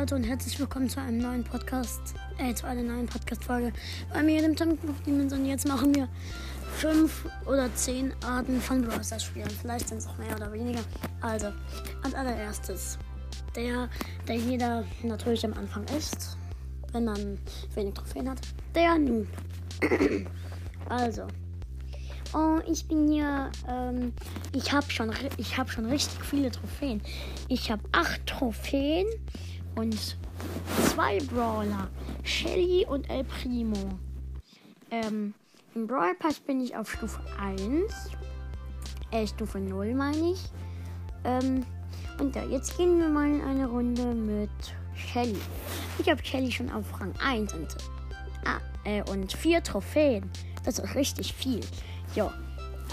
Leute und herzlich willkommen zu einem neuen Podcast, äh, zu einer neuen Podcast-Folge bei mir, dem Tom Demons. Und jetzt machen wir fünf oder zehn Arten von Brawl Stars spielen. Vielleicht sind es auch mehr oder weniger. Also, als allererstes, der, der jeder natürlich am Anfang ist, wenn man wenig Trophäen hat, der Noob. also, Oh, ich bin hier. Ähm, ich habe schon, ich hab schon richtig viele Trophäen. Ich habe acht Trophäen und zwei Brawler. Shelly und El Primo. Ähm, Im Brawl Pass bin ich auf Stufe 1. Äh, Stufe 0 meine ich. Ähm, und ja, jetzt gehen wir mal in eine Runde mit Shelly. Ich habe Shelly schon auf Rang 1 und, ah, äh, und vier Trophäen. Das ist richtig viel. Ja,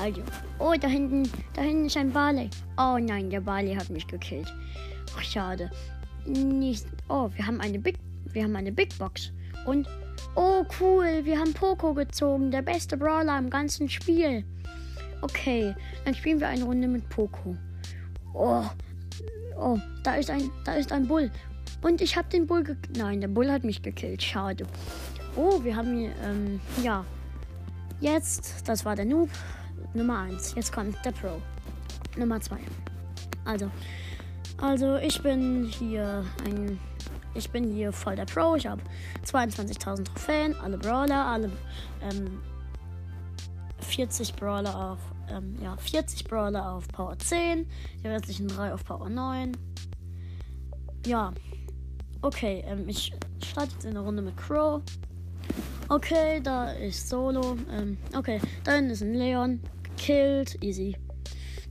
also. Oh, da hinten, da hinten ist ein Barley. Oh nein, der Barley hat mich gekillt. Ach, schade. Nicht. Oh, wir haben eine Big, wir haben eine Big Box. Und, oh cool, wir haben Poco gezogen. Der beste Brawler im ganzen Spiel. Okay, dann spielen wir eine Runde mit Poco. Oh, oh, da ist ein, da ist ein Bull. Und ich habe den Bull gekillt. Nein, der Bull hat mich gekillt. Schade. Oh, wir haben hier, ähm, ja, Jetzt, das war der Noob Nummer 1. Jetzt kommt der Pro Nummer 2. Also, also ich bin hier ein ich bin hier voll der Pro. Ich habe 22.000 Trophäen, alle Brawler, alle ähm, 40 Brawler auf ähm, ja 40 Brawler auf Power 10, die restlichen 3 auf Power 9. Ja, okay, ähm, ich starte jetzt in der Runde mit Crow. Okay, da ist Solo. Ähm, okay, dann ist ein Leon. Gekillt. Easy.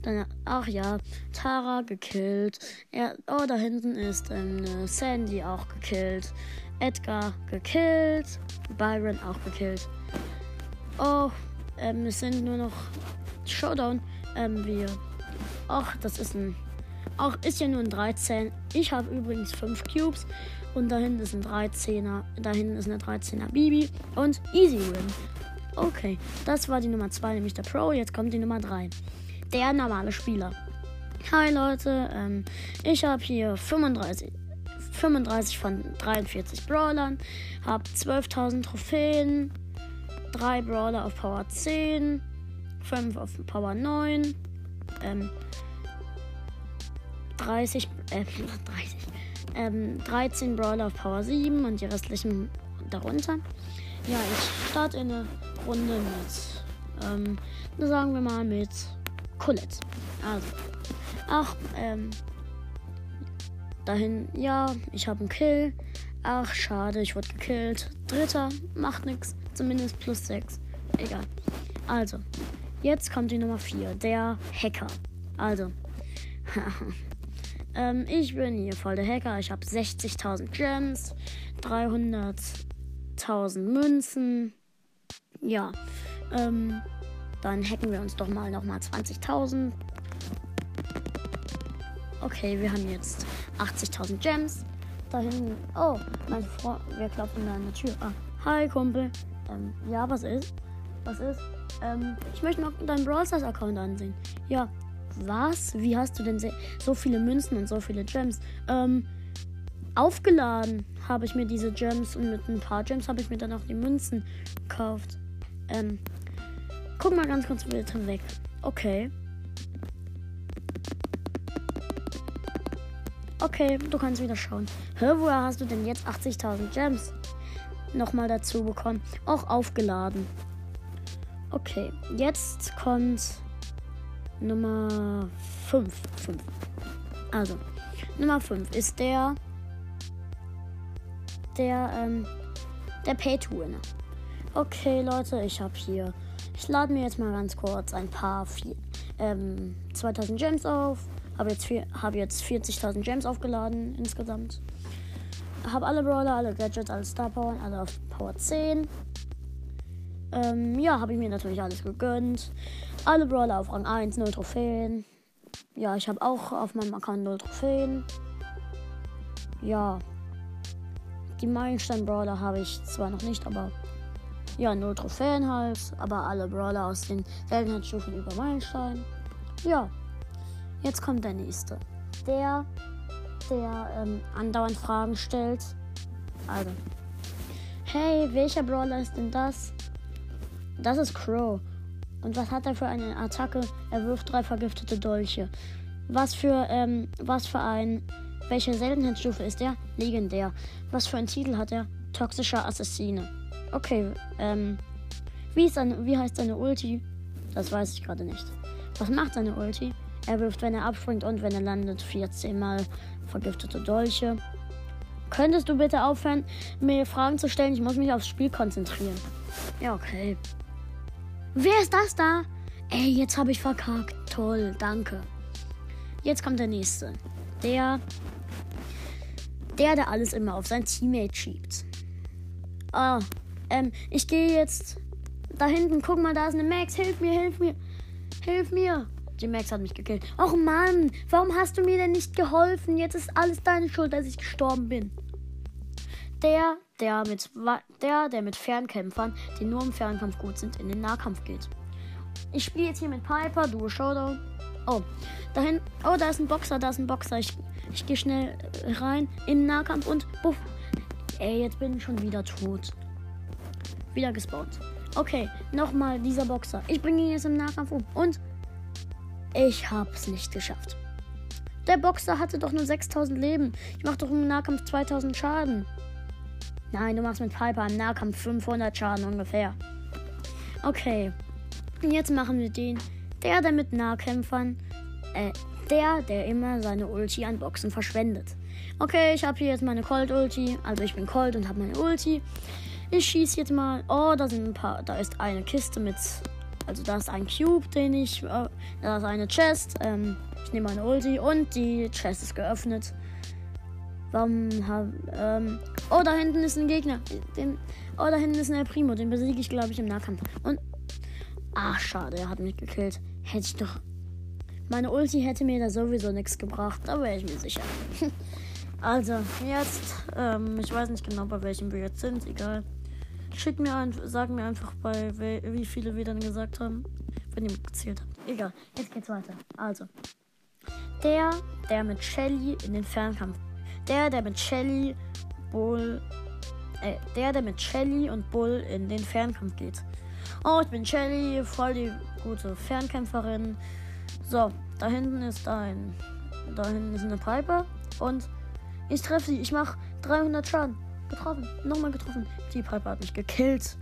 Dann, ach ja, Tara gekillt. Ja, oh, da hinten ist ähm, Sandy auch gekillt. Edgar gekillt. Byron auch gekillt. Oh, ähm, es sind nur noch Showdown. Ähm, wir. Ach, das ist ein. Ach, ist ja nur ein 13. Ich habe übrigens 5 Cubes. Und da hinten ist ein 13er. Da hinten ist eine 13er Bibi. Und Easy Win. Okay, das war die Nummer 2, nämlich der Pro. Jetzt kommt die Nummer 3. Der normale Spieler. Hi Leute, ähm, ich habe hier 35, 35 von 43 Brawlern, habe 12.000 Trophäen, 3 Brawler auf Power 10, 5 auf Power 9, ähm, 30, äh, 30, ähm, 13 Brawler auf Power 7 und die restlichen darunter. Ja, ich starte eine Runde mit, ähm, sagen wir mal mit Colette. Also, ach, ähm, dahin, ja, ich habe einen Kill. Ach, schade, ich wurde gekillt. Dritter, macht nichts, zumindest plus 6. Egal. Also, jetzt kommt die Nummer 4, der Hacker. Also, Ähm, ich bin hier voll der Hacker. Ich habe 60.000 Gems, 300.000 Münzen. Ja, ähm, dann hacken wir uns doch mal nochmal 20.000. Okay, wir haben jetzt 80.000 Gems. Da hinten. Oh, mein Freund. Wir klopfen an der Tür. Ah, hi, Kumpel. Ähm, ja, was ist? Was ist? Ähm, ich möchte mal deinen Brawl Stars Account ansehen. Ja, was? Wie hast du denn so viele Münzen und so viele Gems? Ähm, aufgeladen habe ich mir diese Gems und mit ein paar Gems habe ich mir dann auch die Münzen gekauft. Ähm, guck mal ganz kurz bitte weg. Okay. Okay, du kannst wieder schauen. Hä, woher hast du denn jetzt 80.000 Gems nochmal dazu bekommen? Auch aufgeladen. Okay, jetzt kommt Nummer 5. 5. Also, Nummer 5 ist der. Der, ähm, der Pay-to-Winner. Okay, Leute, ich habe hier. Ich lade mir jetzt mal ganz kurz ein paar vier, ähm, 2000 Gems auf. Habe jetzt, hab jetzt 40.000 Gems aufgeladen insgesamt. Habe alle Brawler, alle Gadgets, alle Star Power, alle auf Power 10. Ähm, ja, habe ich mir natürlich alles gegönnt. Alle Brawler auf Rang 1, 0 Trophäen. Ja, ich habe auch auf meinem Account 0 Trophäen. Ja. Die Meilenstein-Brawler habe ich zwar noch nicht, aber ja, 0 Trophäen halt. Aber alle Brawler aus den Seltenheitsstufen über Meilenstein. Ja. Jetzt kommt der nächste. Der der ähm, andauernd Fragen stellt. Also. Hey, welcher Brawler ist denn das? Das ist Crow. Und was hat er für eine Attacke? Er wirft drei vergiftete Dolche. Was für, ähm, was für ein. Welche Seltenheitsstufe ist er? Legendär. Was für einen Titel hat er? Toxischer Assassine. Okay, ähm. Wie, ist seine, wie heißt seine Ulti? Das weiß ich gerade nicht. Was macht seine Ulti? Er wirft, wenn er abspringt und wenn er landet, 14 Mal vergiftete Dolche. Könntest du bitte aufhören, mir Fragen zu stellen? Ich muss mich aufs Spiel konzentrieren. Ja, okay. Wer ist das da? Ey, jetzt habe ich verkackt. Toll, danke. Jetzt kommt der nächste. Der, der, der alles immer auf sein Teammate schiebt. Ah, ähm, ich gehe jetzt da hinten. Guck mal, da ist eine Max. Hilf mir, hilf mir. Hilf mir. Die Max hat mich gekillt. Och Mann, warum hast du mir denn nicht geholfen? Jetzt ist alles deine Schuld, dass ich gestorben bin. Der, der mit, der, der mit Fernkämpfern, die nur im Fernkampf gut sind, in den Nahkampf geht. Ich spiele jetzt hier mit Piper, du Showdown. Oh, dahin. Oh, da ist ein Boxer, da ist ein Boxer. Ich, ich gehe schnell rein in den Nahkampf und buff. Ey, jetzt bin ich schon wieder tot. Wieder gespawnt. Okay, nochmal dieser Boxer. Ich bringe ihn jetzt im Nahkampf um. Und ich hab's nicht geschafft. Der Boxer hatte doch nur 6000 Leben. Ich mach doch im Nahkampf 2000 Schaden. Nein, du machst mit Piper im Nahkampf 500 Schaden ungefähr. Okay. Jetzt machen wir den. Der, der mit Nahkämpfern. Äh, der, der immer seine Ulti an Boxen verschwendet. Okay, ich habe hier jetzt meine Colt-Ulti. Also ich bin Colt und habe meine Ulti. Ich schieße jetzt mal. Oh, da sind ein paar. Da ist eine Kiste mit also da ist ein Cube, den ich. Äh, da ist eine Chest. Ähm, ich nehme meine Ulti und die Chest ist geöffnet. Warum hab, ähm, Oh, da hinten ist ein Gegner. Den, oh, da hinten ist ein El Primo. Den besiege ich, glaube ich, im Nahkampf. Und. Ach, schade, er hat mich gekillt. Hätte ich doch. Meine Ulti hätte mir da sowieso nichts gebracht. Da wäre ich mir sicher. also, jetzt. Ähm, ich weiß nicht genau, bei welchem wir jetzt sind. Egal. Schick mir ein, sag mir einfach bei wie viele wir dann gesagt haben, wenn ihr gezählt habt. Egal, jetzt geht's weiter. Also, der, der mit Shelly in den Fernkampf, der, der mit Shelly, Bull, äh, der, der mit Shelly und Bull in den Fernkampf geht. Oh, ich bin Shelly, voll die gute Fernkämpferin. So, da hinten ist ein, da hinten ist eine Piper und ich treffe sie. Ich mache 300 Schaden. Getroffen. Nochmal getroffen. Die Piper hat mich gekillt.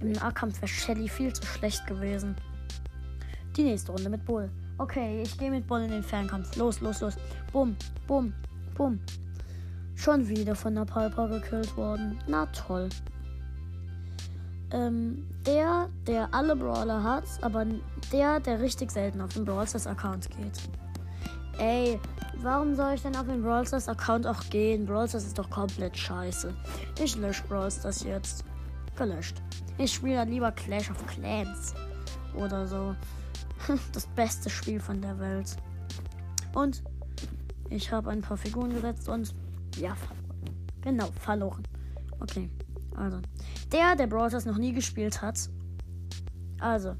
Im Nahkampf wäre Shelly viel zu schlecht gewesen. Die nächste Runde mit Bull. Okay, ich gehe mit Bull in den Fernkampf. Los, los, los. Bumm, bumm, bumm. Schon wieder von der Piper gekillt worden. Na toll. Ähm, der, der alle Brawler hat, aber der, der richtig selten auf den Brawl Account geht. Ey, warum soll ich denn auf den Brawl Stars Account auch gehen? Brawl Stars ist doch komplett scheiße. Ich lösche Brawl Stars jetzt. Gelöscht. Ich spiele dann lieber Clash of Clans. Oder so. Das beste Spiel von der Welt. Und ich habe ein paar Figuren gesetzt und ja, verloren. Genau, verloren. Okay, also. Der, der Brawl Stars noch nie gespielt hat. Also,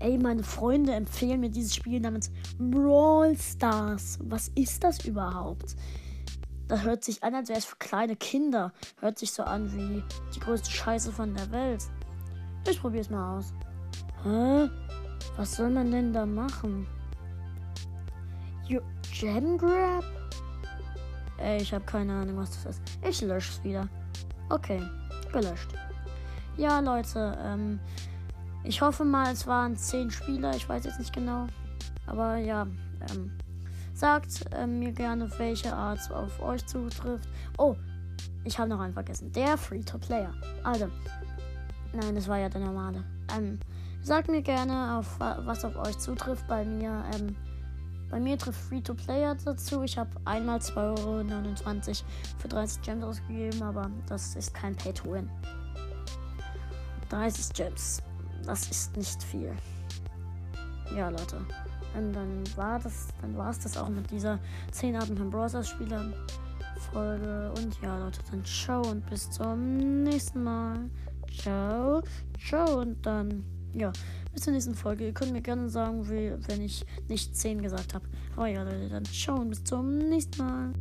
Ey, meine Freunde empfehlen mir dieses Spiel namens Brawl Stars. Was ist das überhaupt? Das hört sich an, als wäre es für kleine Kinder. Hört sich so an wie die größte Scheiße von der Welt. Ich probier's mal aus. Hä? Was soll man denn da machen? Jo Gem Grab? Ey, ich habe keine Ahnung, was das ist. Ich lösche es wieder. Okay, gelöscht. Ja, Leute, ähm, ich hoffe mal, es waren zehn Spieler. Ich weiß jetzt nicht genau. Aber ja, ähm, sagt ähm, mir gerne, welche Art auf euch zutrifft. Oh, ich habe noch einen vergessen. Der Free-to-Player. Also, nein, das war ja der normale. Ähm, sagt mir gerne, auf was auf euch zutrifft. Bei mir, ähm, bei mir trifft Free-to-Player dazu. Ich habe einmal 2,29 Euro für 30 Gems ausgegeben, aber das ist kein Pay-to-Win. 30 Gems das ist nicht viel. Ja, Leute. Und dann war das, dann war es das auch mit dieser 10 Arten von Browsers Spielern Folge. Und ja, Leute, dann ciao und bis zum nächsten Mal. Ciao, ciao und dann, ja, bis zur nächsten Folge. Ihr könnt mir gerne sagen, wie, wenn ich nicht 10 gesagt habe. Aber ja, Leute, dann ciao und bis zum nächsten Mal.